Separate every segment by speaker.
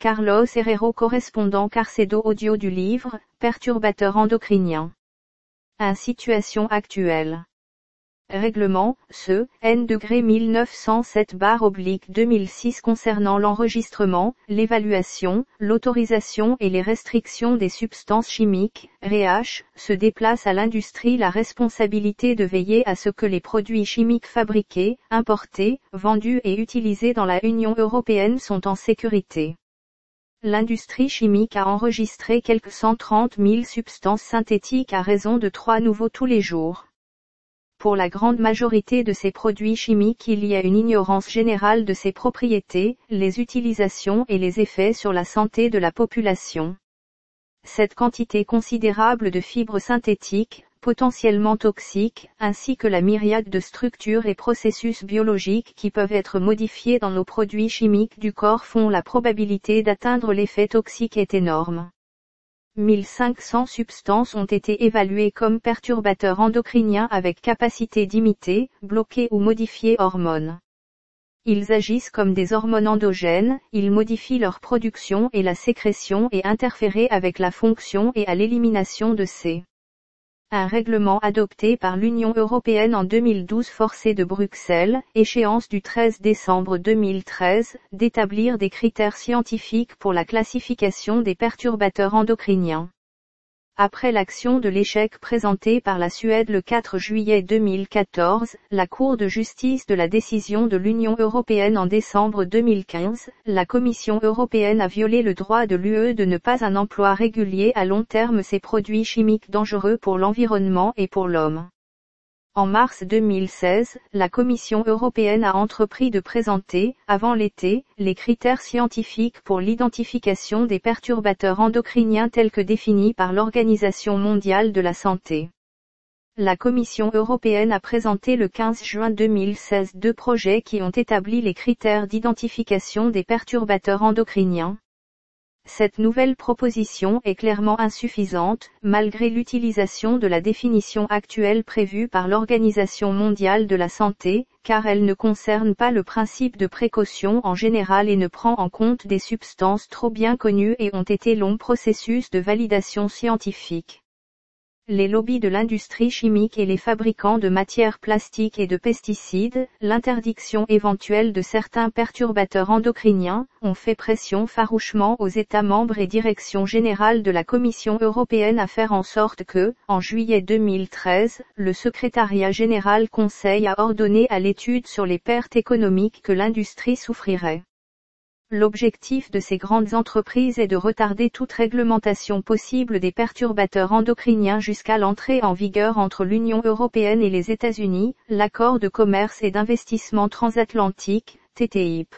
Speaker 1: Carlos Herrero correspondant Carcedo audio du livre, perturbateur endocrinien. Un situation actuelle. Règlement, ce, N 1907 oblique 2006 concernant l'enregistrement, l'évaluation, l'autorisation et les restrictions des substances chimiques, REH, se déplace à l'industrie la responsabilité de veiller à ce que les produits chimiques fabriqués, importés, vendus et utilisés dans la Union européenne sont en sécurité. L'industrie chimique a enregistré quelques 130 000 substances synthétiques à raison de trois nouveaux tous les jours. Pour la grande majorité de ces produits chimiques il y a une ignorance générale de ses propriétés, les utilisations et les effets sur la santé de la population. Cette quantité considérable de fibres synthétiques, potentiellement toxiques, ainsi que la myriade de structures et processus biologiques qui peuvent être modifiés dans nos produits chimiques du corps font la probabilité d'atteindre l'effet toxique est énorme. 1500 substances ont été évaluées comme perturbateurs endocriniens avec capacité d'imiter, bloquer ou modifier hormones. Ils agissent comme des hormones endogènes, ils modifient leur production et la sécrétion et interfèrent avec la fonction et à l'élimination de ces un règlement adopté par l'Union européenne en 2012 forcé de Bruxelles, échéance du 13 décembre 2013, d'établir des critères scientifiques pour la classification des perturbateurs endocriniens. Après l'action de l'échec présenté par la Suède le 4 juillet 2014, la Cour de justice de la décision de l'Union européenne en décembre 2015, la Commission européenne a violé le droit de l'UE de ne pas un emploi régulier à long terme ces produits chimiques dangereux pour l'environnement et pour l'homme. En mars 2016, la Commission européenne a entrepris de présenter, avant l'été, les critères scientifiques pour l'identification des perturbateurs endocriniens tels que définis par l'Organisation mondiale de la santé. La Commission européenne a présenté le 15 juin 2016 deux projets qui ont établi les critères d'identification des perturbateurs endocriniens, cette nouvelle proposition est clairement insuffisante, malgré l'utilisation de la définition actuelle prévue par l'Organisation mondiale de la santé, car elle ne concerne pas le principe de précaution en général et ne prend en compte des substances trop bien connues et ont été longs processus de validation scientifique les lobbies de l'industrie chimique et les fabricants de matières plastiques et de pesticides, l'interdiction éventuelle de certains perturbateurs endocriniens, ont fait pression farouchement aux États membres et direction générale de la Commission européenne à faire en sorte que, en juillet 2013, le secrétariat général conseille a ordonné à l'étude sur les pertes économiques que l'industrie souffrirait. L'objectif de ces grandes entreprises est de retarder toute réglementation possible des perturbateurs endocriniens jusqu'à l'entrée en vigueur entre l'Union européenne et les États-Unis, l'accord de commerce et d'investissement transatlantique, TTIP.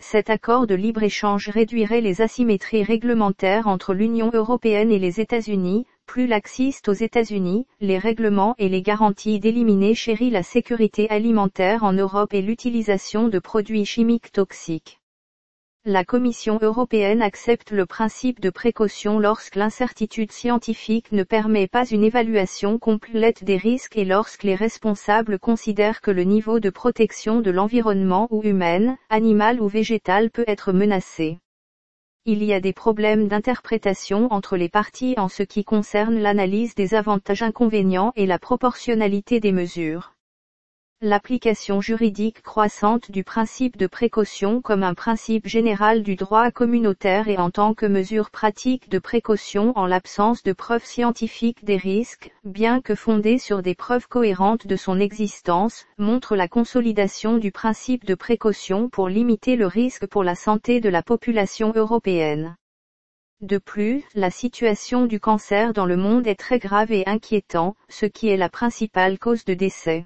Speaker 1: Cet accord de libre-échange réduirait les asymétries réglementaires entre l'Union européenne et les États-Unis, plus laxiste aux États-Unis, les règlements et les garanties d'éliminer chérit la sécurité alimentaire en Europe et l'utilisation de produits chimiques toxiques. La Commission européenne accepte le principe de précaution lorsque l'incertitude scientifique ne permet pas une évaluation complète des risques et lorsque les responsables considèrent que le niveau de protection de l'environnement ou humaine, animal ou végétal peut être menacé. Il y a des problèmes d'interprétation entre les parties en ce qui concerne l'analyse des avantages inconvénients et la proportionnalité des mesures. L'application juridique croissante du principe de précaution comme un principe général du droit communautaire et en tant que mesure pratique de précaution en l'absence de preuves scientifiques des risques, bien que fondée sur des preuves cohérentes de son existence, montre la consolidation du principe de précaution pour limiter le risque pour la santé de la population européenne. De plus, la situation du cancer dans le monde est très grave et inquiétant, ce qui est la principale cause de décès.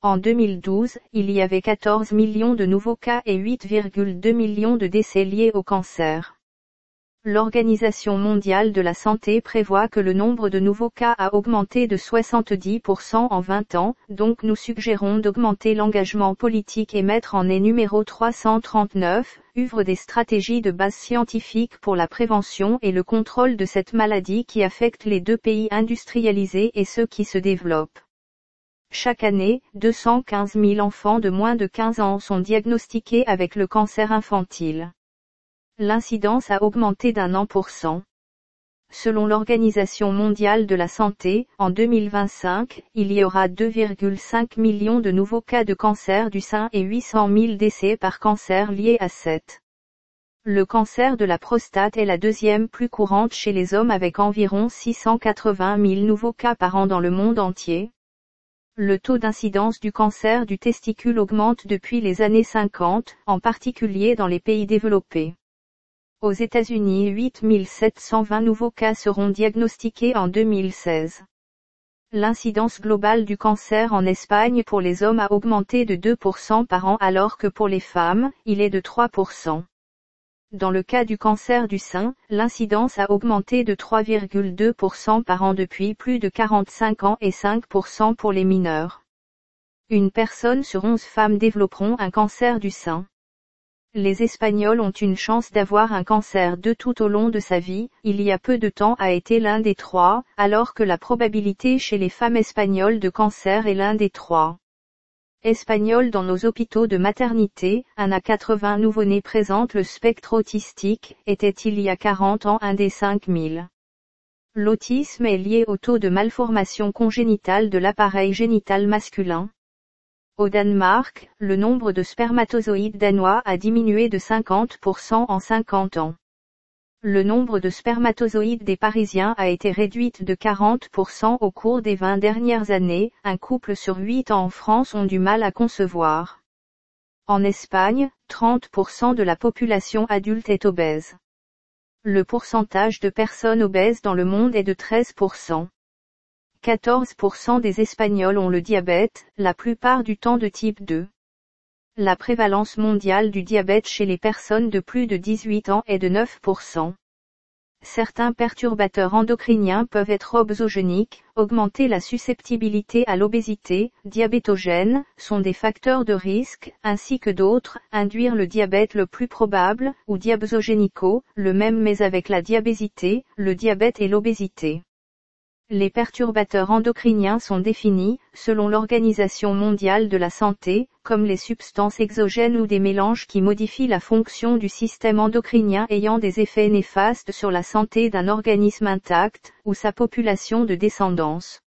Speaker 1: En 2012, il y avait 14 millions de nouveaux cas et 8,2 millions de décès liés au cancer. L'Organisation mondiale de la santé prévoit que le nombre de nouveaux cas a augmenté de 70% en 20 ans, donc nous suggérons d'augmenter l'engagement politique et mettre en est numéro 339, œuvre des stratégies de base scientifique pour la prévention et le contrôle de cette maladie qui affecte les deux pays industrialisés et ceux qui se développent. Chaque année, 215 000 enfants de moins de 15 ans sont diagnostiqués avec le cancer infantile. L'incidence a augmenté d'un an pour cent. Selon l'Organisation mondiale de la santé, en 2025, il y aura 2,5 millions de nouveaux cas de cancer du sein et 800 000 décès par cancer liés à cette. Le cancer de la prostate est la deuxième plus courante chez les hommes avec environ 680 000 nouveaux cas par an dans le monde entier. Le taux d'incidence du cancer du testicule augmente depuis les années 50, en particulier dans les pays développés. Aux États-Unis 8720 nouveaux cas seront diagnostiqués en 2016. L'incidence globale du cancer en Espagne pour les hommes a augmenté de 2% par an alors que pour les femmes, il est de 3%. Dans le cas du cancer du sein, l'incidence a augmenté de 3,2% par an depuis plus de 45 ans et 5% pour les mineurs. Une personne sur 11 femmes développeront un cancer du sein. Les Espagnols ont une chance d'avoir un cancer de tout au long de sa vie, il y a peu de temps a été l'un des trois, alors que la probabilité chez les femmes espagnoles de cancer est l'un des trois. Espagnols dans nos hôpitaux de maternité, un à 80 nouveau-nés présentent le spectre autistique, était il y a 40 ans un des 5000. L'autisme est lié au taux de malformation congénitale de l'appareil génital masculin. Au Danemark, le nombre de spermatozoïdes danois a diminué de 50% en 50 ans. Le nombre de spermatozoïdes des Parisiens a été réduite de 40% au cours des 20 dernières années, un couple sur 8 en France ont du mal à concevoir. En Espagne, 30% de la population adulte est obèse. Le pourcentage de personnes obèses dans le monde est de 13%. 14% des Espagnols ont le diabète, la plupart du temps de type 2. La prévalence mondiale du diabète chez les personnes de plus de 18 ans est de 9%. Certains perturbateurs endocriniens peuvent être obsogéniques, augmenter la susceptibilité à l'obésité, diabétogène, sont des facteurs de risque, ainsi que d'autres, induire le diabète le plus probable, ou diabsogénico, le même mais avec la diabésité, le diabète et l'obésité. Les perturbateurs endocriniens sont définis, selon l'Organisation mondiale de la santé, comme les substances exogènes ou des mélanges qui modifient la fonction du système endocrinien ayant des effets néfastes sur la santé d'un organisme intact, ou sa population de descendance.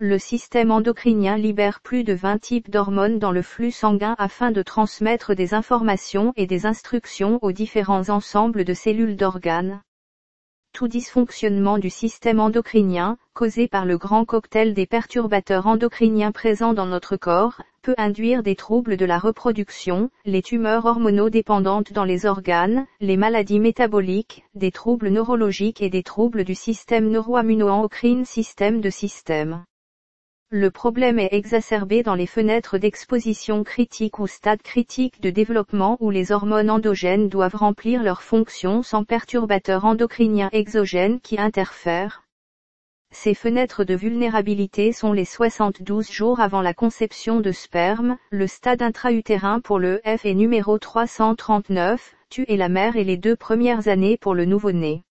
Speaker 1: Le système endocrinien libère plus de 20 types d'hormones dans le flux sanguin afin de transmettre des informations et des instructions aux différents ensembles de cellules d'organes tout dysfonctionnement du système endocrinien, causé par le grand cocktail des perturbateurs endocriniens présents dans notre corps, peut induire des troubles de la reproduction, les tumeurs hormonodépendantes dans les organes, les maladies métaboliques, des troubles neurologiques et des troubles du système neuroimmuno-endocrine système de système. Le problème est exacerbé dans les fenêtres d'exposition critique ou stade critique de développement où les hormones endogènes doivent remplir leurs fonctions sans perturbateurs endocriniens exogènes qui interfèrent. Ces fenêtres de vulnérabilité sont les 72 jours avant la conception de sperme, le stade intra-utérin pour le F est numéro 339, tu et la mère et les deux premières années pour le nouveau-né.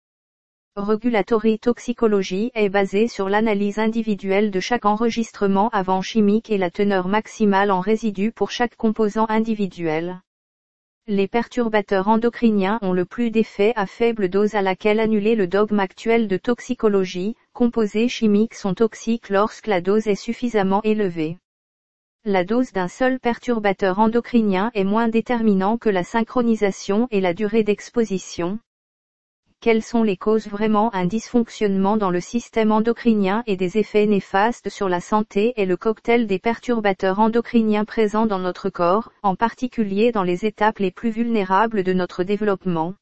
Speaker 1: Regulatory Toxicology est basé sur l'analyse individuelle de chaque enregistrement avant chimique et la teneur maximale en résidus pour chaque composant individuel. Les perturbateurs endocriniens ont le plus d'effets à faible dose à laquelle annuler le dogme actuel de toxicologie, composés chimiques sont toxiques lorsque la dose est suffisamment élevée. La dose d'un seul perturbateur endocrinien est moins déterminant que la synchronisation et la durée d'exposition, quelles sont les causes vraiment un dysfonctionnement dans le système endocrinien et des effets néfastes sur la santé et le cocktail des perturbateurs endocriniens présents dans notre corps, en particulier dans les étapes les plus vulnérables de notre développement.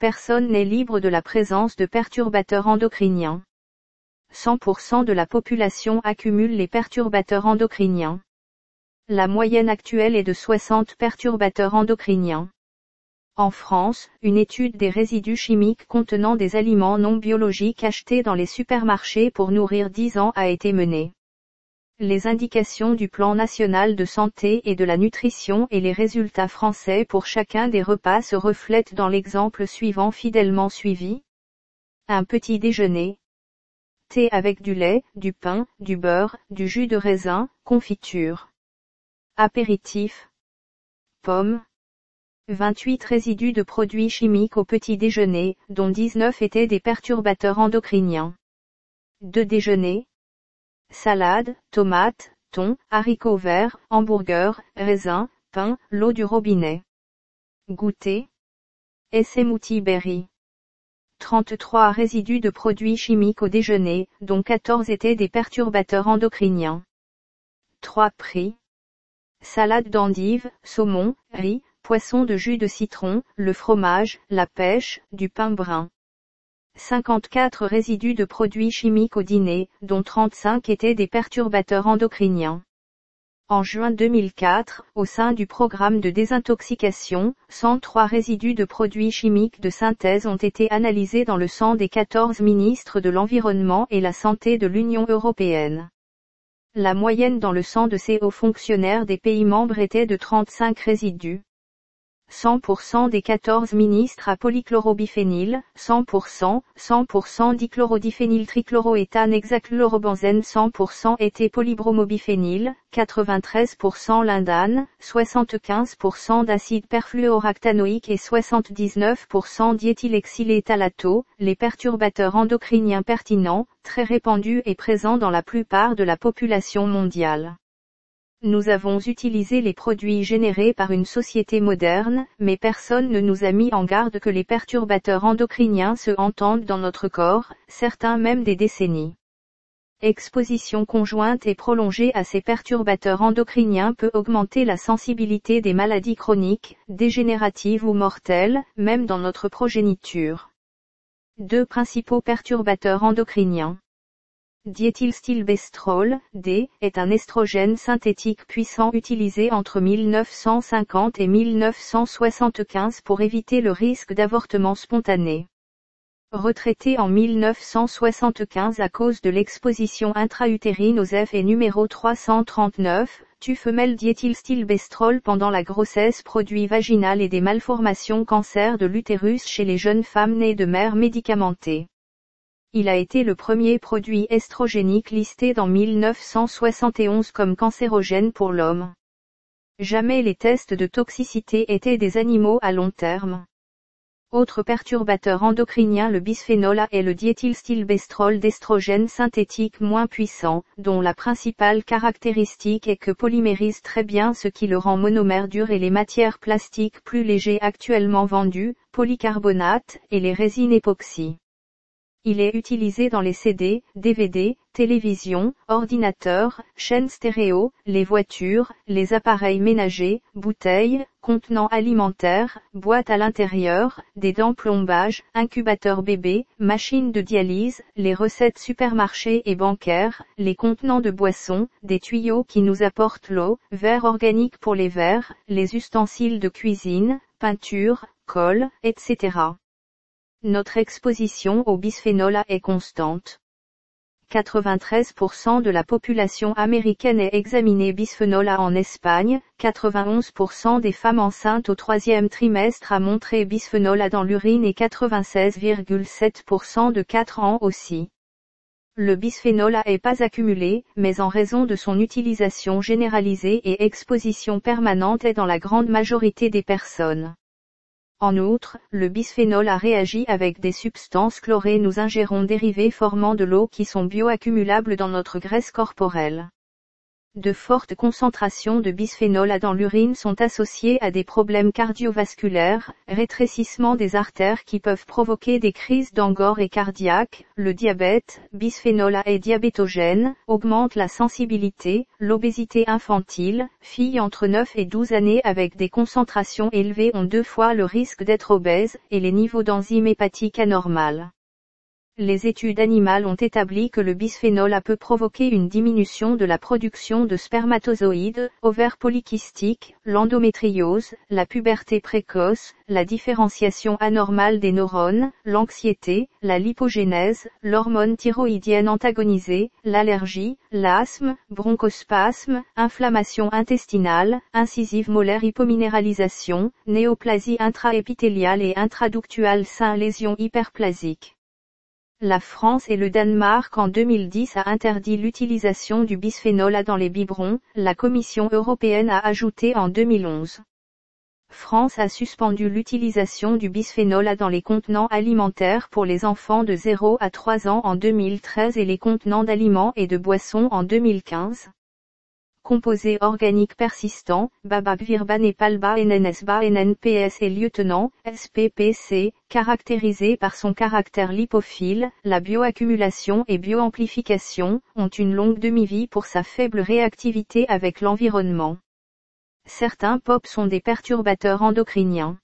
Speaker 1: Personne n'est libre de la présence de perturbateurs endocriniens. 100% de la population accumule les perturbateurs endocriniens. La moyenne actuelle est de 60 perturbateurs endocriniens. En France, une étude des résidus chimiques contenant des aliments non biologiques achetés dans les supermarchés pour nourrir 10 ans a été menée. Les indications du plan national de santé et de la nutrition et les résultats français pour chacun des repas se reflètent dans l'exemple suivant fidèlement suivi. Un petit déjeuner. Thé avec du lait, du pain, du beurre, du jus de raisin, confiture. Apéritif. Pommes, 28 résidus de produits chimiques au petit déjeuner, dont 19 étaient des perturbateurs endocriniens. De déjeuner Salade, tomates, thon, haricots verts, hamburgers, raisins, pain, l'eau du robinet. Goûter Essemouti berry. 33 résidus de produits chimiques au déjeuner, dont 14 étaient des perturbateurs endocriniens. 3 prix. Salade d'endives, saumon, riz, poisson de jus de citron, le fromage, la pêche, du pain brun. 54 résidus de produits chimiques au dîner, dont 35 étaient des perturbateurs endocriniens. En juin 2004, au sein du programme de désintoxication, 103 résidus de produits chimiques de synthèse ont été analysés dans le sang des 14 ministres de l'Environnement et la Santé de l'Union européenne. La moyenne dans le sang de ces hauts fonctionnaires des pays membres était de 35 résidus. 100% des 14 ministres à polychlorobiphényle, 100%, 100% dichlorodiphényl trichloroéthane hexachlorobenzène 100% était polybromobiphényle, 93% lindane, 75% d'acide perfluoractanoïque et 79% diéthylexyléthalato, les perturbateurs endocriniens pertinents, très répandus et présents dans la plupart de la population mondiale. Nous avons utilisé les produits générés par une société moderne, mais personne ne nous a mis en garde que les perturbateurs endocriniens se entendent dans notre corps, certains même des décennies. Exposition conjointe et prolongée à ces perturbateurs endocriniens peut augmenter la sensibilité des maladies chroniques, dégénératives ou mortelles, même dans notre progéniture. Deux principaux perturbateurs endocriniens. Diéthylstilbestrol, D, est un estrogène synthétique puissant utilisé entre 1950 et 1975 pour éviter le risque d'avortement spontané. Retraité en 1975 à cause de l'exposition intra-utérine aux et numéro 339, tu femelle diéthylstilbestrol pendant la grossesse produit vaginale et des malformations cancer de l'utérus chez les jeunes femmes nées de mères médicamentées. Il a été le premier produit estrogénique listé dans 1971 comme cancérogène pour l'homme. Jamais les tests de toxicité étaient des animaux à long terme. Autre perturbateur endocrinien le bisphénol A est le diéthylstilbestrol d'estrogène synthétique moins puissant, dont la principale caractéristique est que polymérise très bien ce qui le rend monomère dur et les matières plastiques plus légers actuellement vendues, polycarbonate, et les résines époxy. Il est utilisé dans les CD, DVD, télévision, ordinateurs, chaînes stéréo, les voitures, les appareils ménagers, bouteilles, contenants alimentaires, boîtes à l'intérieur, des dents plombage, incubateurs bébés, machines de dialyse, les recettes supermarchés et bancaires, les contenants de boissons, des tuyaux qui nous apportent l'eau, verres organiques pour les verres, les ustensiles de cuisine, peinture, colle, etc. Notre exposition au bisphénol A est constante. 93% de la population américaine est examinée bisphénol A en Espagne, 91% des femmes enceintes au troisième trimestre a montré bisphénol A dans l'urine et 96,7% de 4 ans aussi. Le bisphénol A est pas accumulé, mais en raison de son utilisation généralisée et exposition permanente est dans la grande majorité des personnes. En outre, le bisphénol a réagi avec des substances chlorées nous ingérons dérivés formant de l'eau qui sont bioaccumulables dans notre graisse corporelle. De fortes concentrations de bisphénol A dans l'urine sont associées à des problèmes cardiovasculaires, rétrécissement des artères qui peuvent provoquer des crises d'angor et cardiaque, le diabète, bisphénol A est diabétogène, augmente la sensibilité, l'obésité infantile, filles entre 9 et 12 années avec des concentrations élevées ont deux fois le risque d'être obèses, et les niveaux d'enzymes hépatiques anormales. Les études animales ont établi que le bisphénol A peut provoquer une diminution de la production de spermatozoïdes, ovaires polykystiques, l'endométriose, la puberté précoce, la différenciation anormale des neurones, l'anxiété, la lipogénèse, l'hormone thyroïdienne antagonisée, l'allergie, l'asthme, bronchospasme, inflammation intestinale, incisive molaire hypominéralisation, néoplasie intraépithéliale et intraductuale sein lésion hyperplasique. La France et le Danemark en 2010 a interdit l'utilisation du bisphénol A dans les biberons, la Commission européenne a ajouté en 2011. France a suspendu l'utilisation du bisphénol A dans les contenants alimentaires pour les enfants de 0 à 3 ans en 2013 et les contenants d'aliments et de boissons en 2015. Composé organique persistant, Bababvirban et Palba NNSBA NNPS et lieutenant, SPPC, caractérisé par son caractère lipophile, la bioaccumulation et bioamplification, ont une longue demi-vie pour sa faible réactivité avec l'environnement. Certains POP sont des perturbateurs endocriniens.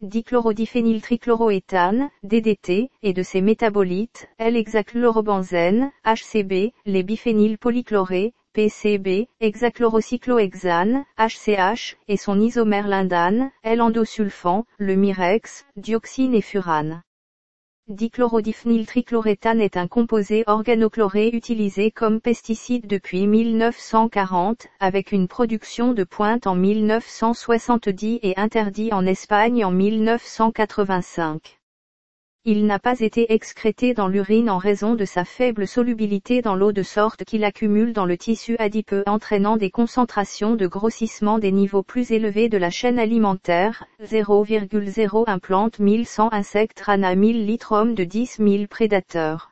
Speaker 1: Dichlorodiphényltrichloroéthane, DDT, et de ses métabolites, L-hexachlorobenzène, HCB, les biphénylpolychlorés, PCB, hexachlorocyclohexane, HCH, et son isomère lindane, L-endosulfan, le mirex, dioxine et furane. Dichlorodiphnyltrichloréthane est un composé organochloré utilisé comme pesticide depuis 1940, avec une production de pointe en 1970 et interdit en Espagne en 1985. Il n'a pas été excrété dans l'urine en raison de sa faible solubilité dans l'eau de sorte qu'il accumule dans le tissu adipeux entraînant des concentrations de grossissement des niveaux plus élevés de la chaîne alimentaire, 0,01 plante 1100 insectes rana 1000 litres hommes de 10 000 prédateurs.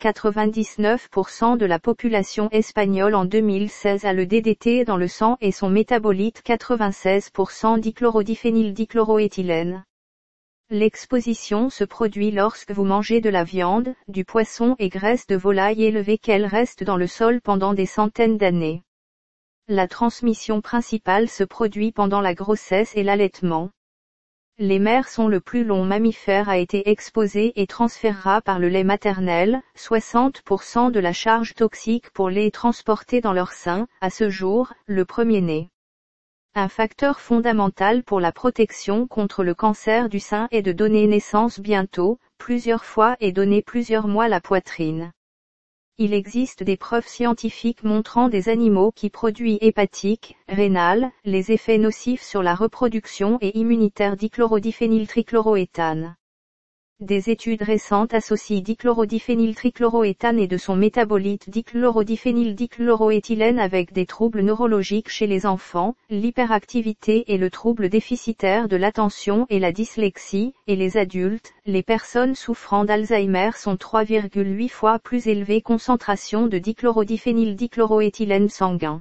Speaker 1: 99% de la population espagnole en 2016 a le DDT dans le sang et son métabolite 96% dichlorodiphényldichloroéthylène. L'exposition se produit lorsque vous mangez de la viande, du poisson et graisse de volaille élevée qu'elle reste dans le sol pendant des centaines d'années. La transmission principale se produit pendant la grossesse et l'allaitement. Les mères sont le plus long mammifère a été exposé et transférera par le lait maternel, 60% de la charge toxique pour lait transporté dans leur sein, à ce jour, le premier-né. Un facteur fondamental pour la protection contre le cancer du sein est de donner naissance bientôt, plusieurs fois et donner plusieurs mois la poitrine. Il existe des preuves scientifiques montrant des animaux qui produisent hépatiques, rénales, les effets nocifs sur la reproduction et immunitaire dichlorodiphényltrichloroéthane. Des études récentes associent dichlorodiphényltrichloroéthane et de son métabolite dichlorodiphényldichloroéthylène avec des troubles neurologiques chez les enfants, l'hyperactivité et le trouble déficitaire de l'attention et la dyslexie, et les adultes, les personnes souffrant d'Alzheimer sont 3,8 fois plus élevées concentration de dichlorodiphényldichloroéthylène sanguin.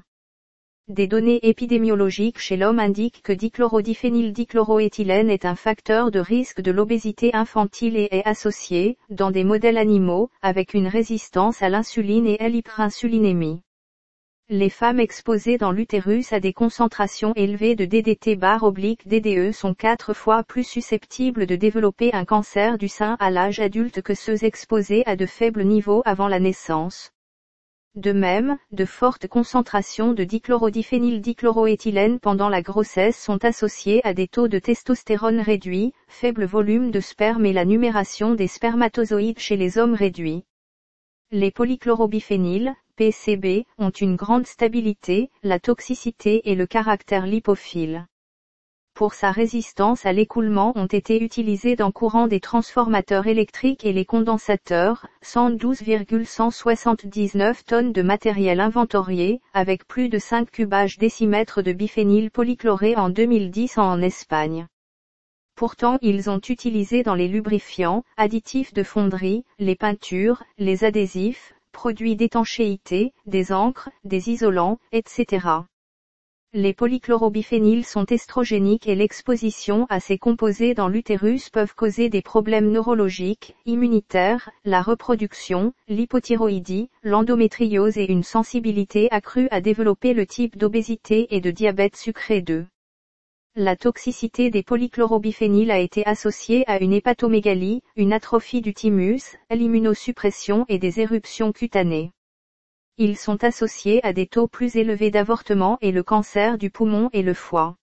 Speaker 1: Des données épidémiologiques chez l'homme indiquent que dichlorodiphényldichloroéthylène est un facteur de risque de l'obésité infantile et est associé, dans des modèles animaux, avec une résistance à l'insuline et à l'hyperinsulinémie. Les femmes exposées dans l'utérus à des concentrations élevées de DDT bar oblique DDE sont quatre fois plus susceptibles de développer un cancer du sein à l'âge adulte que ceux exposés à de faibles niveaux avant la naissance. De même, de fortes concentrations de dichlorodiphényldichloroéthylène pendant la grossesse sont associées à des taux de testostérone réduits, faible volume de sperme et la numération des spermatozoïdes chez les hommes réduits. Les polychlorobiphényles, PCB, ont une grande stabilité, la toxicité et le caractère lipophile pour sa résistance à l'écoulement ont été utilisés dans courant des transformateurs électriques et les condensateurs, 112,179 tonnes de matériel inventorié, avec plus de 5 cubages décimètres de biphényl polychloré en 2010 en Espagne. Pourtant ils ont utilisé dans les lubrifiants, additifs de fonderie, les peintures, les adhésifs, produits d'étanchéité, des encres, des isolants, etc. Les polychlorobiphényles sont estrogéniques et l'exposition à ces composés dans l'utérus peuvent causer des problèmes neurologiques, immunitaires, la reproduction, l'hypothyroïdie, l'endométriose et une sensibilité accrue à développer le type d'obésité et de diabète sucré 2. La toxicité des polychlorobiphényles a été associée à une hépatomégalie, une atrophie du thymus, l'immunosuppression et des éruptions cutanées. Ils sont associés à des taux plus élevés d'avortement et le cancer du poumon et le foie.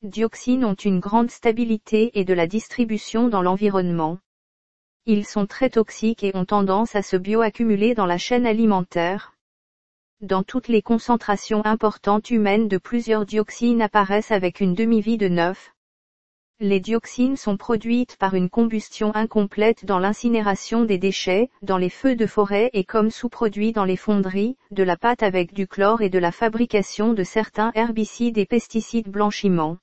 Speaker 1: Dioxines ont une grande stabilité et de la distribution dans l'environnement. Ils sont très toxiques et ont tendance à se bioaccumuler dans la chaîne alimentaire. Dans toutes les concentrations importantes humaines de plusieurs dioxines apparaissent avec une demi-vie de 9, les dioxines sont produites par une combustion incomplète dans l'incinération des déchets, dans les feux de forêt et comme sous-produits dans les fonderies, de la pâte avec du chlore et de la fabrication de certains herbicides et pesticides blanchiment.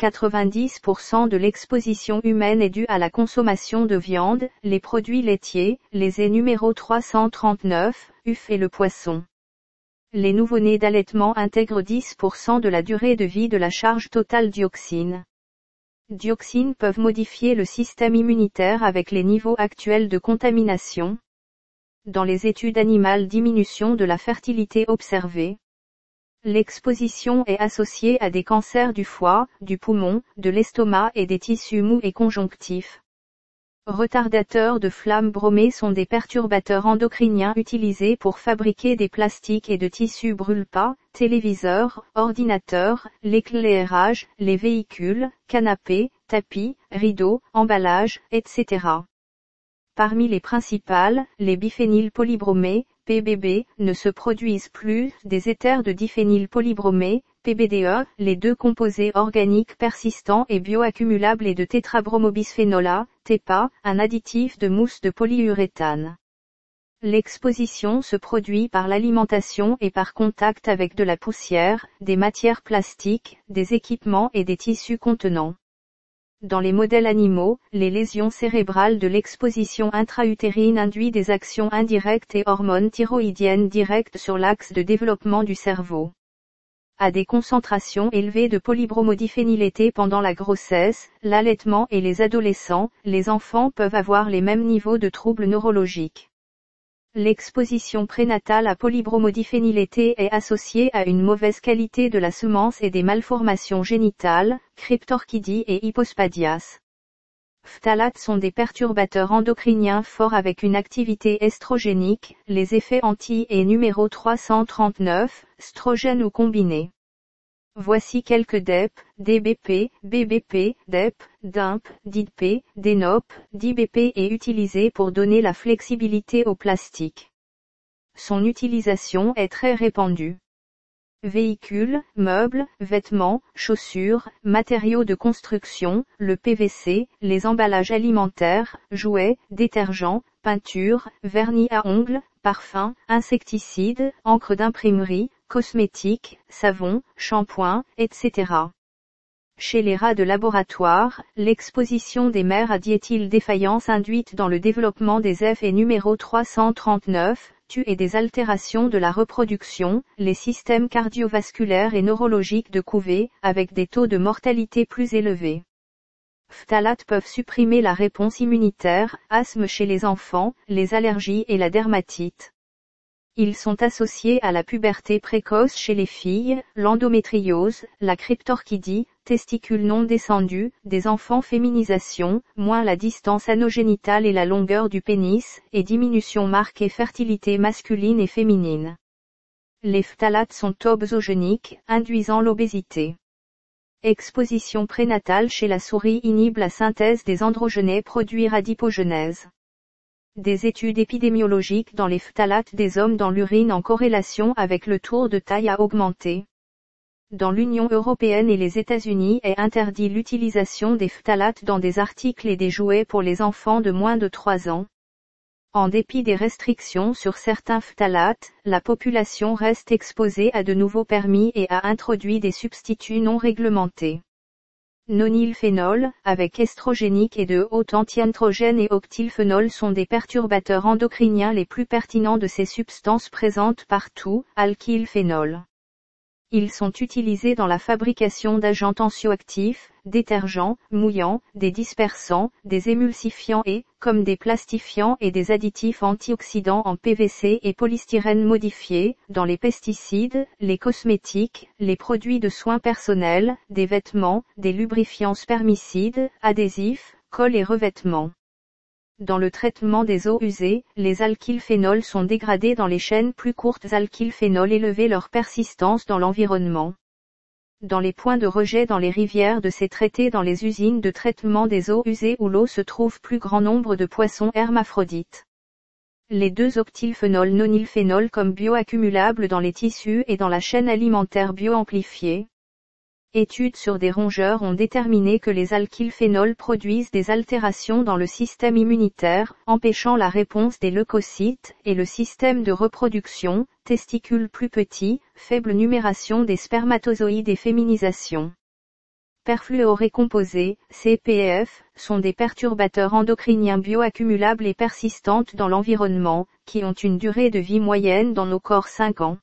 Speaker 1: 90% de l'exposition humaine est due à la consommation de viande, les produits laitiers, les et numéro 339, UF et le poisson. Les nouveau-nés d'allaitement intègrent 10% de la durée de vie de la charge totale dioxine. Dioxines peuvent modifier le système immunitaire avec les niveaux actuels de contamination. Dans les études animales diminution de la fertilité observée. L'exposition est associée à des cancers du foie, du poumon, de l'estomac et des tissus mous et conjonctifs. Retardateurs de flammes bromées sont des perturbateurs endocriniens utilisés pour fabriquer des plastiques et de tissus brûle-pas, téléviseurs, ordinateurs, l'éclairage, les véhicules, canapés, tapis, rideaux, emballages, etc. Parmi les principales, les biphénylpolybromés, PBB, ne se produisent plus, des éthers de diphénylpolybromés, PBDE, les deux composés organiques persistants et bioaccumulables et de tétrabromobisphénol TEPA, un additif de mousse de polyuréthane. L'exposition se produit par l'alimentation et par contact avec de la poussière, des matières plastiques, des équipements et des tissus contenants. Dans les modèles animaux, les lésions cérébrales de l'exposition intra-utérine induisent des actions indirectes et hormones thyroïdiennes directes sur l'axe de développement du cerveau. À des concentrations élevées de polybromodiphénylété pendant la grossesse, l'allaitement et les adolescents, les enfants peuvent avoir les mêmes niveaux de troubles neurologiques. L'exposition prénatale à polybromodiphénylété est associée à une mauvaise qualité de la semence et des malformations génitales, cryptorchidie et hypospadias. Phtalates sont des perturbateurs endocriniens forts avec une activité estrogénique, les effets anti et numéro 339, strogène ou combinés. Voici quelques DEP, DBP, BBP, DEP, DIMP, DIDP, DENOP, DIBP et utilisés pour donner la flexibilité au plastique. Son utilisation est très répandue. Véhicules, meubles, vêtements, chaussures, matériaux de construction, le PVC, les emballages alimentaires, jouets, détergents, peintures, vernis à ongles, parfums, insecticides, encre d'imprimerie, cosmétiques, savons, shampoings, etc. Chez les rats de laboratoire, l'exposition des mères à diéthyl-défaillance induite dans le développement des F est numéro 339, et des altérations de la reproduction, les systèmes cardiovasculaires et neurologiques de couvée, avec des taux de mortalité plus élevés. Phtalates peuvent supprimer la réponse immunitaire, asthme chez les enfants, les allergies et la dermatite. Ils sont associés à la puberté précoce chez les filles, l'endométriose, la cryptorchidie, testicules non descendus, des enfants féminisation, moins la distance anogénitale et la longueur du pénis, et diminution marquée fertilité masculine et féminine. Les phtalates sont obsogéniques, induisant l'obésité. Exposition prénatale chez la souris inhibe la synthèse des androgènes produits adipogenèse des études épidémiologiques dans les phtalates des hommes dans l'urine en corrélation avec le tour de taille a augmenté. Dans l'Union européenne et les États-Unis est interdit l'utilisation des phtalates dans des articles et des jouets pour les enfants de moins de 3 ans. En dépit des restrictions sur certains phtalates, la population reste exposée à de nouveaux permis et a introduit des substituts non réglementés. Nonylphénol, avec estrogénique et de haut antiandrogène et octylphénol sont des perturbateurs endocriniens les plus pertinents de ces substances présentes partout, alkylphénol. Ils sont utilisés dans la fabrication d'agents tensioactifs, détergents, mouillants, des dispersants, des émulsifiants et, comme des plastifiants et des additifs antioxydants en PVC et polystyrène modifiés, dans les pesticides, les cosmétiques, les produits de soins personnels, des vêtements, des lubrifiants spermicides, adhésifs, cols et revêtements. Dans le traitement des eaux usées, les alkylphénols sont dégradés dans les chaînes plus courtes alkylphénols élever leur persistance dans l'environnement. Dans les points de rejet dans les rivières de ces traités dans les usines de traitement des eaux usées où l'eau se trouve plus grand nombre de poissons hermaphrodites. Les deux octylphénols nonylphénols comme bioaccumulables dans les tissus et dans la chaîne alimentaire bioamplifiée, Études sur des rongeurs ont déterminé que les alkylphénols produisent des altérations dans le système immunitaire, empêchant la réponse des leucocytes, et le système de reproduction, testicules plus petits, faible numération des spermatozoïdes et féminisation. perfluorés composés, CPF, sont des perturbateurs endocriniens bioaccumulables et persistantes dans l'environnement, qui ont une durée de vie moyenne dans nos corps 5 ans.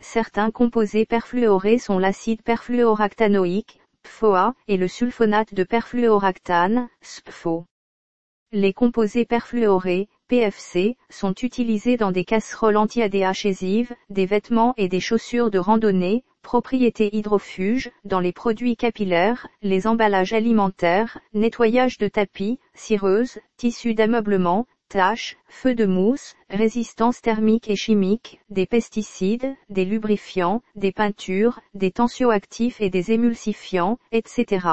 Speaker 1: Certains composés perfluorés sont l'acide perfluoractanoïque, PFOA, et le sulfonate de perfluoractane, SPFO. Les composés perfluorés, PFC, sont utilisés dans des casseroles anti-adhésives, des vêtements et des chaussures de randonnée, propriétés hydrofuges, dans les produits capillaires, les emballages alimentaires, nettoyage de tapis, cireuses, tissus d'ameublement, tâches, feux de mousse, résistance thermique et chimique, des pesticides, des lubrifiants, des peintures, des tensioactifs et des émulsifiants, etc.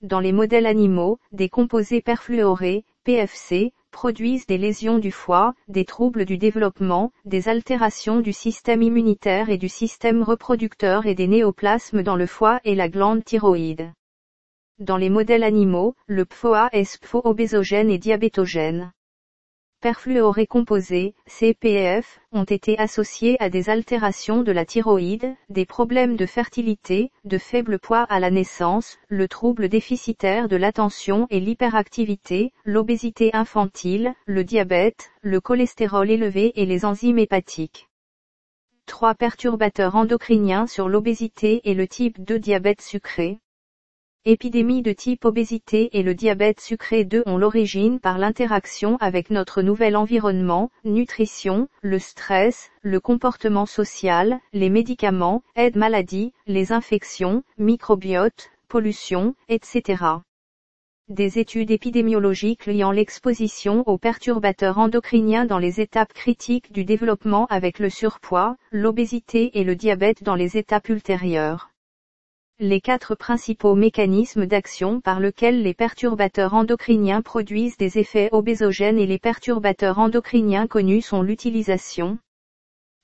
Speaker 1: Dans les modèles animaux, des composés perfluorés, PFC, produisent des lésions du foie, des troubles du développement, des altérations du système immunitaire et du système reproducteur et des néoplasmes dans le foie et la glande thyroïde. Dans les modèles animaux, le PFOA est spho-obésogène et diabétogène perfluorés composés, CPF, ont été associés à des altérations de la thyroïde, des problèmes de fertilité, de faible poids à la naissance, le trouble déficitaire de l'attention et l'hyperactivité, l'obésité infantile, le diabète, le cholestérol élevé et les enzymes hépatiques. Trois perturbateurs endocriniens sur l'obésité et le type 2 diabète sucré. Épidémie de type obésité et le diabète sucré 2 ont l'origine par l'interaction avec notre nouvel environnement, nutrition, le stress, le comportement social, les médicaments, aide maladie, les infections, microbiote, pollution, etc. Des études épidémiologiques liant l'exposition aux perturbateurs endocriniens dans les étapes critiques du développement avec le surpoids, l'obésité et le diabète dans les étapes ultérieures les quatre principaux mécanismes d'action par lesquels les perturbateurs endocriniens produisent des effets obésogènes et les perturbateurs endocriniens connus sont l'utilisation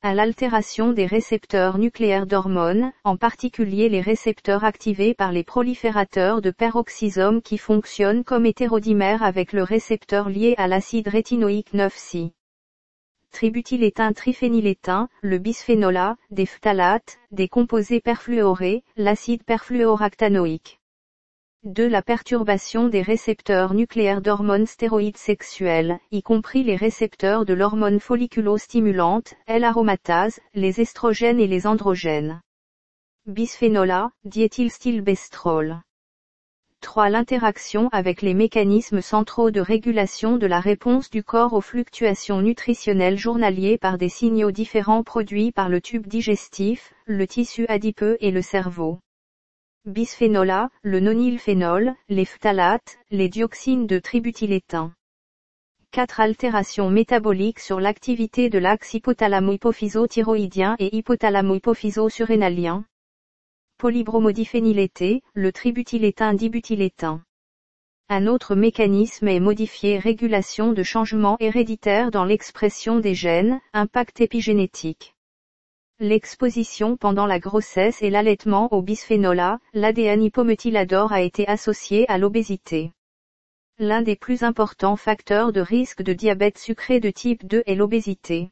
Speaker 1: à l'altération des récepteurs nucléaires d'hormones, en particulier les récepteurs activés par les proliférateurs de peroxysome qui fonctionnent comme hétérodimères avec le récepteur lié à l'acide rétinoïque 9-Si tributylétain triphénylétain, le bisphénol A, des phtalates, des composés perfluorés, l'acide perfluoractanoïque? 2. La perturbation des récepteurs nucléaires d'hormones stéroïdes sexuelles, y compris les récepteurs de l'hormone folliculostimulante, L-aromatase, les estrogènes et les androgènes. Bisphénol A, diéthylstylbestrol. 3. L'interaction avec les mécanismes centraux de régulation de la réponse du corps aux fluctuations nutritionnelles journaliers par des signaux différents produits par le tube digestif, le tissu adipeux et le cerveau. Bisphénol A, le nonylphénol, les phtalates, les dioxines de tributylétain. 4. Altérations métaboliques sur l'activité de l'axe hypothalamo-hypophyso-thyroïdien et hypothalamo-hypophyso-surrénalien, polybromodiphénylété, le tributylétain dibutylétain. Un autre mécanisme est modifier régulation de changements héréditaires dans l'expression des gènes, impact épigénétique. L'exposition pendant la grossesse et l'allaitement au bisphénol A, l'ADN a été associé à l'obésité. L'un des plus importants facteurs de risque de diabète sucré de type 2 est l'obésité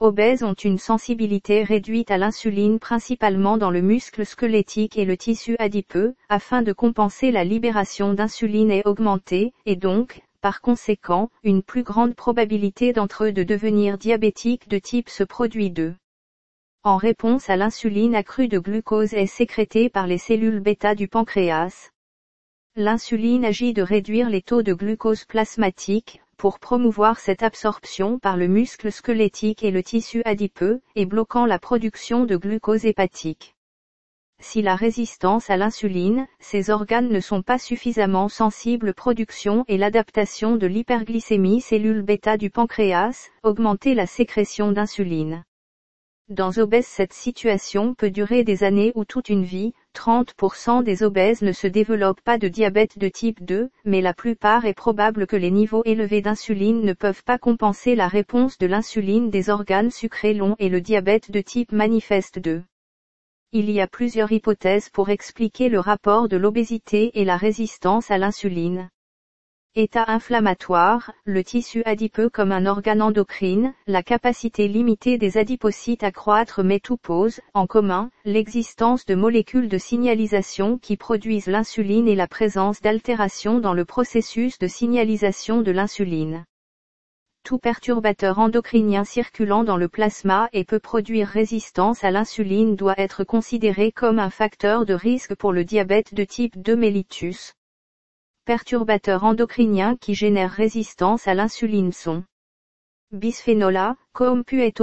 Speaker 1: obèses ont une sensibilité réduite à l'insuline principalement dans le muscle squelettique et le tissu adipeux, afin de compenser la libération d'insuline est augmentée, et donc, par conséquent, une plus grande probabilité d'entre eux de devenir diabétiques de type se produit d'eux. En réponse à l'insuline accrue de glucose est sécrétée par les cellules bêta du pancréas. L'insuline agit de réduire les taux de glucose plasmatique, pour promouvoir cette absorption par le muscle squelettique et le tissu adipeux, et bloquant la production de glucose hépatique. Si la résistance à l'insuline, ces organes ne sont pas suffisamment sensibles production et l'adaptation de l'hyperglycémie cellule bêta du pancréas, augmenter la sécrétion d'insuline. Dans obèses cette situation peut durer des années ou toute une vie, 30% des obèses ne se développent pas de diabète de type 2, mais la plupart est probable que les niveaux élevés d'insuline ne peuvent pas compenser la réponse de l'insuline des organes sucrés longs et le diabète de type manifeste 2. Il y a plusieurs hypothèses pour expliquer le rapport de l'obésité et la résistance à l'insuline. État inflammatoire, le tissu adipeux comme un organe endocrine, la capacité limitée des adipocytes à croître mais tout pose, en commun, l'existence de molécules de signalisation qui produisent l'insuline et la présence d'altérations dans le processus de signalisation de l'insuline. Tout perturbateur endocrinien circulant dans le plasma et peut produire résistance à l'insuline doit être considéré comme un facteur de risque pour le diabète de type 2 mellitus perturbateurs endocriniens qui génèrent résistance à l'insuline sont bisphénol A,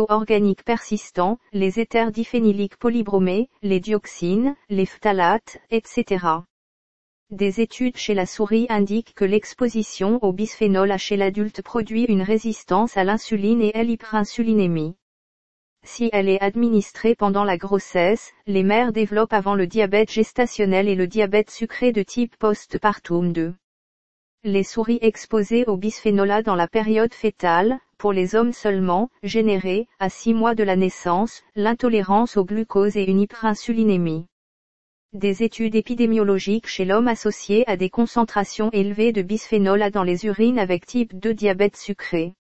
Speaker 1: organique persistant, les éthers diphényliques polybromés, les dioxines, les phtalates, etc. Des études chez la souris indiquent que l'exposition au bisphénol A chez l'adulte produit une résistance à l'insuline et à l'hyperinsulinémie. Si elle est administrée pendant la grossesse, les mères développent avant le diabète gestationnel et le diabète sucré de type postpartum 2. Les souris exposées au bisphénol A dans la période fétale, pour les hommes seulement, généraient, à 6 mois de la naissance, l'intolérance au glucose et une hyperinsulinémie. Des études épidémiologiques chez l'homme associées à des concentrations élevées de bisphénol A dans les urines avec type 2 diabète sucré.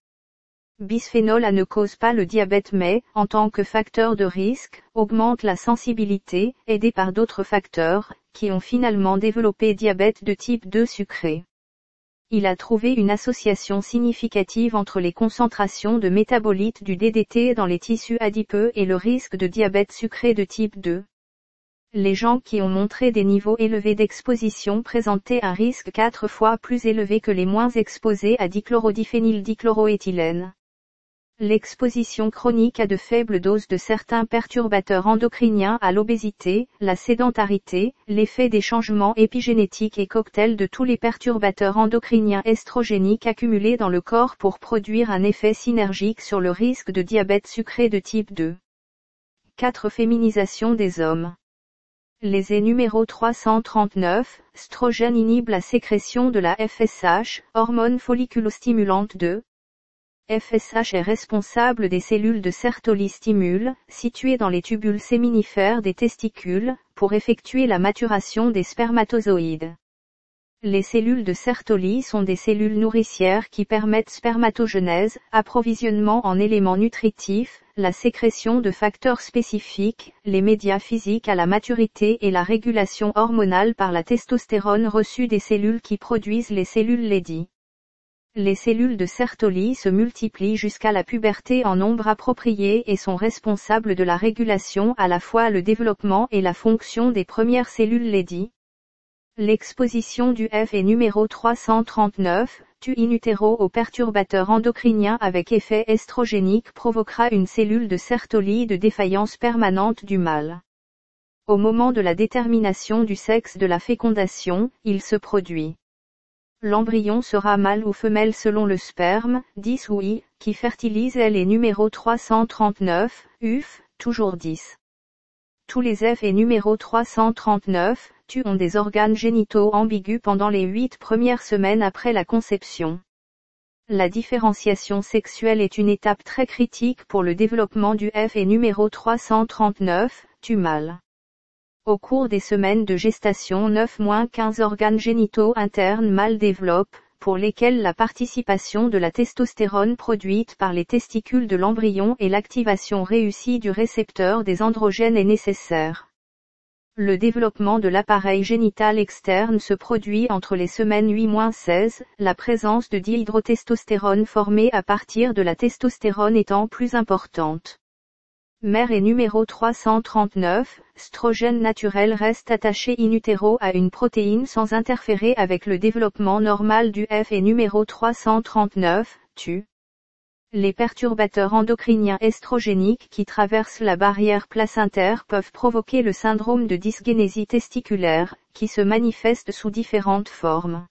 Speaker 1: Bisphénol A ne cause pas le diabète mais, en tant que facteur de risque, augmente la sensibilité, aidé par d'autres facteurs, qui ont finalement développé diabète de type 2 sucré. Il a trouvé une association significative entre les concentrations de métabolites du DDT dans les tissus adipeux et le risque de diabète sucré de type 2. Les gens qui ont montré des niveaux élevés d'exposition présentaient un risque quatre fois plus élevé que les moins exposés à dichlorodiphényldichloroéthylène. L'exposition chronique à de faibles doses de certains perturbateurs endocriniens à l'obésité, la sédentarité, l'effet des changements épigénétiques et cocktail de tous les perturbateurs endocriniens estrogéniques accumulés dans le corps pour produire un effet synergique sur le risque de diabète sucré de type 2. 4. Féminisation des hommes. Les numéro 339, strogène inhibe la sécrétion de la FSH, hormone folliculostimulante 2, FSH est responsable des cellules de Sertoli stimule, situées dans les tubules séminifères des testicules, pour effectuer la maturation des spermatozoïdes. Les cellules de Sertoli sont des cellules nourricières qui permettent spermatogenèse, approvisionnement en éléments nutritifs, la sécrétion de facteurs spécifiques, les médias physiques à la maturité et la régulation hormonale par la testostérone reçue des cellules qui produisent les cellules Lady les cellules de Sertoli se multiplient jusqu'à la puberté en nombre approprié et sont responsables de la régulation à la fois le développement et la fonction des premières cellules Lady. L'exposition du F est numéro 339, tu in utero au perturbateur endocrinien avec effet estrogénique provoquera une cellule de Sertoli de défaillance permanente du mâle. Au moment de la détermination du sexe de la fécondation, il se produit L'embryon sera mâle ou femelle selon le sperme, 10 ou I, qui fertilise elle est numéro 339, UF, toujours 10. Tous les F et numéro 339, tu ont des organes génitaux ambigus pendant les 8 premières semaines après la conception. La différenciation sexuelle est une étape très critique pour le développement du F et numéro 339, tu mâle. Au cours des semaines de gestation 9-15 organes génitaux internes mal développent, pour lesquels la participation de la testostérone produite par les testicules de l'embryon et l'activation réussie du récepteur des androgènes est nécessaire. Le développement de l'appareil génital externe se produit entre les semaines 8-16, la présence de dihydrotestostérone formée à partir de la testostérone étant plus importante. Mère et numéro 339, strogène naturel reste attaché in utero à une protéine sans interférer avec le développement normal du F et numéro 339, tu. Les perturbateurs endocriniens estrogéniques qui traversent la barrière placentaire peuvent provoquer le syndrome de dysgénésie testiculaire, qui se manifeste sous différentes formes.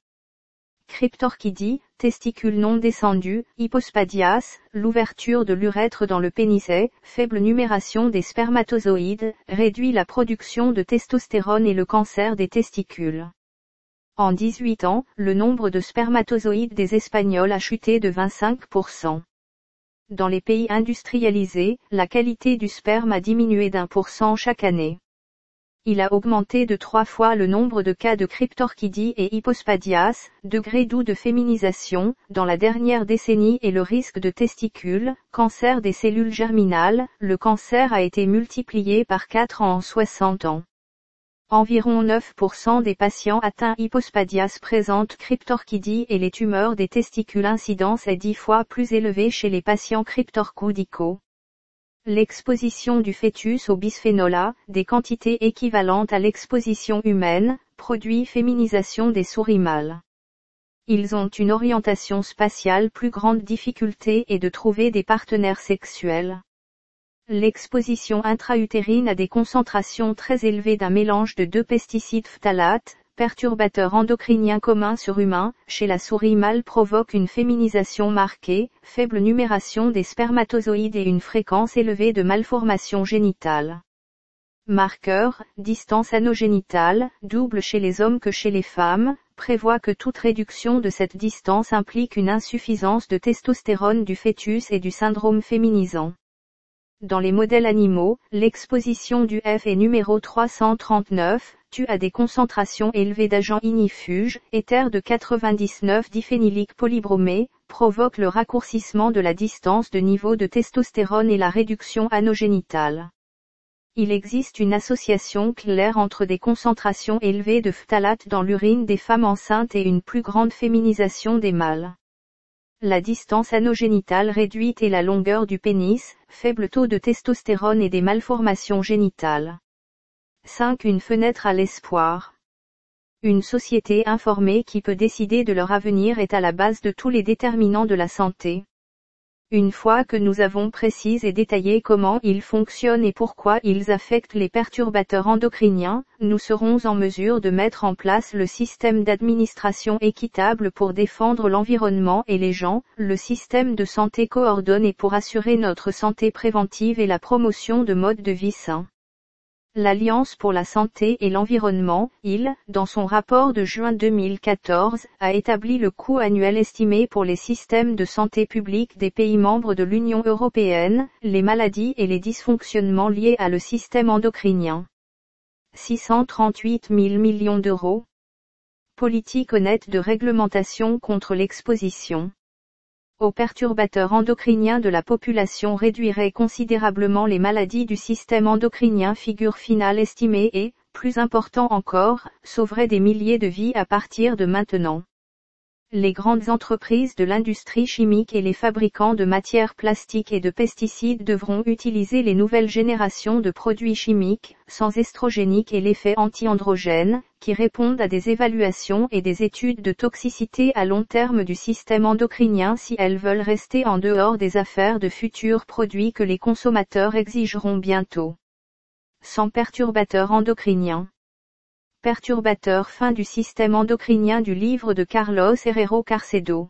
Speaker 1: Cryptorchidie, testicules non descendus, hypospadias, l'ouverture de l'urètre dans le pénis faible numération des spermatozoïdes, réduit la production de testostérone et le cancer des testicules. En 18 ans, le nombre de spermatozoïdes des Espagnols a chuté de 25%. Dans les pays industrialisés, la qualité du sperme a diminué d'un pour cent chaque année. Il a augmenté de trois fois le nombre de cas de cryptorchidie et hypospadias, degré doux de féminisation, dans la dernière décennie et le risque de testicules, cancer des cellules germinales, le cancer a été multiplié par 4 en 60 ans. Environ 9% des patients atteints hypospadias présentent cryptorchidie et les tumeurs des testicules incidence est 10 fois plus élevée chez les patients cryptorchidicaux. L'exposition du fœtus au bisphénol A, des quantités équivalentes à l'exposition humaine, produit féminisation des souris mâles. Ils ont une orientation spatiale plus grande difficulté et de trouver des partenaires sexuels. L'exposition intra-utérine à des concentrations très élevées d'un mélange de deux pesticides phtalates, perturbateur endocrinien commun sur humain, chez la souris mâle provoque une féminisation marquée, faible numération des spermatozoïdes et une fréquence élevée de malformations génitales. Marqueur, distance anogénitale, double chez les hommes que chez les femmes, prévoit que toute réduction de cette distance implique une insuffisance de testostérone du fœtus et du syndrome féminisant. Dans les modèles animaux, l'exposition du F est numéro 339, tue à des concentrations élevées d'agents ignifuges, éther de 99 diphénylique polybromé, provoque le raccourcissement de la distance de niveau de testostérone et la réduction anogénitale. Il existe une association claire entre des concentrations élevées de phtalate dans l'urine des femmes enceintes et une plus grande féminisation des mâles la distance anogénitale réduite et la longueur du pénis, faible taux de testostérone et des malformations génitales. 5. Une fenêtre à l'espoir. Une société informée qui peut décider de leur avenir est à la base de tous les déterminants de la santé. Une fois que nous avons précisé et détaillé comment ils fonctionnent et pourquoi ils affectent les perturbateurs endocriniens, nous serons en mesure de mettre en place le système d'administration équitable pour défendre l'environnement et les gens, le système de santé coordonné pour assurer notre santé préventive et la promotion de modes de vie sains. L'Alliance pour la santé et l'environnement, il, dans son rapport de juin 2014, a établi le coût annuel estimé pour les systèmes de santé publique des pays membres de l'Union européenne, les maladies et les dysfonctionnements liés à le système endocrinien. 638 000 millions d'euros. Politique honnête de réglementation contre l'exposition aux perturbateurs endocriniens de la population réduirait considérablement les maladies du système endocrinien figure finale estimée et, plus important encore, sauverait des milliers de vies à partir de maintenant les grandes entreprises de l'industrie chimique et les fabricants de matières plastiques et de pesticides devront utiliser les nouvelles générations de produits chimiques, sans estrogéniques et l'effet anti-androgène, qui répondent à des évaluations et des études de toxicité à long terme du système endocrinien si elles veulent rester en dehors des affaires de futurs produits que les consommateurs exigeront bientôt. Sans perturbateurs endocriniens perturbateur fin du système endocrinien du livre de Carlos Herrero Carcedo.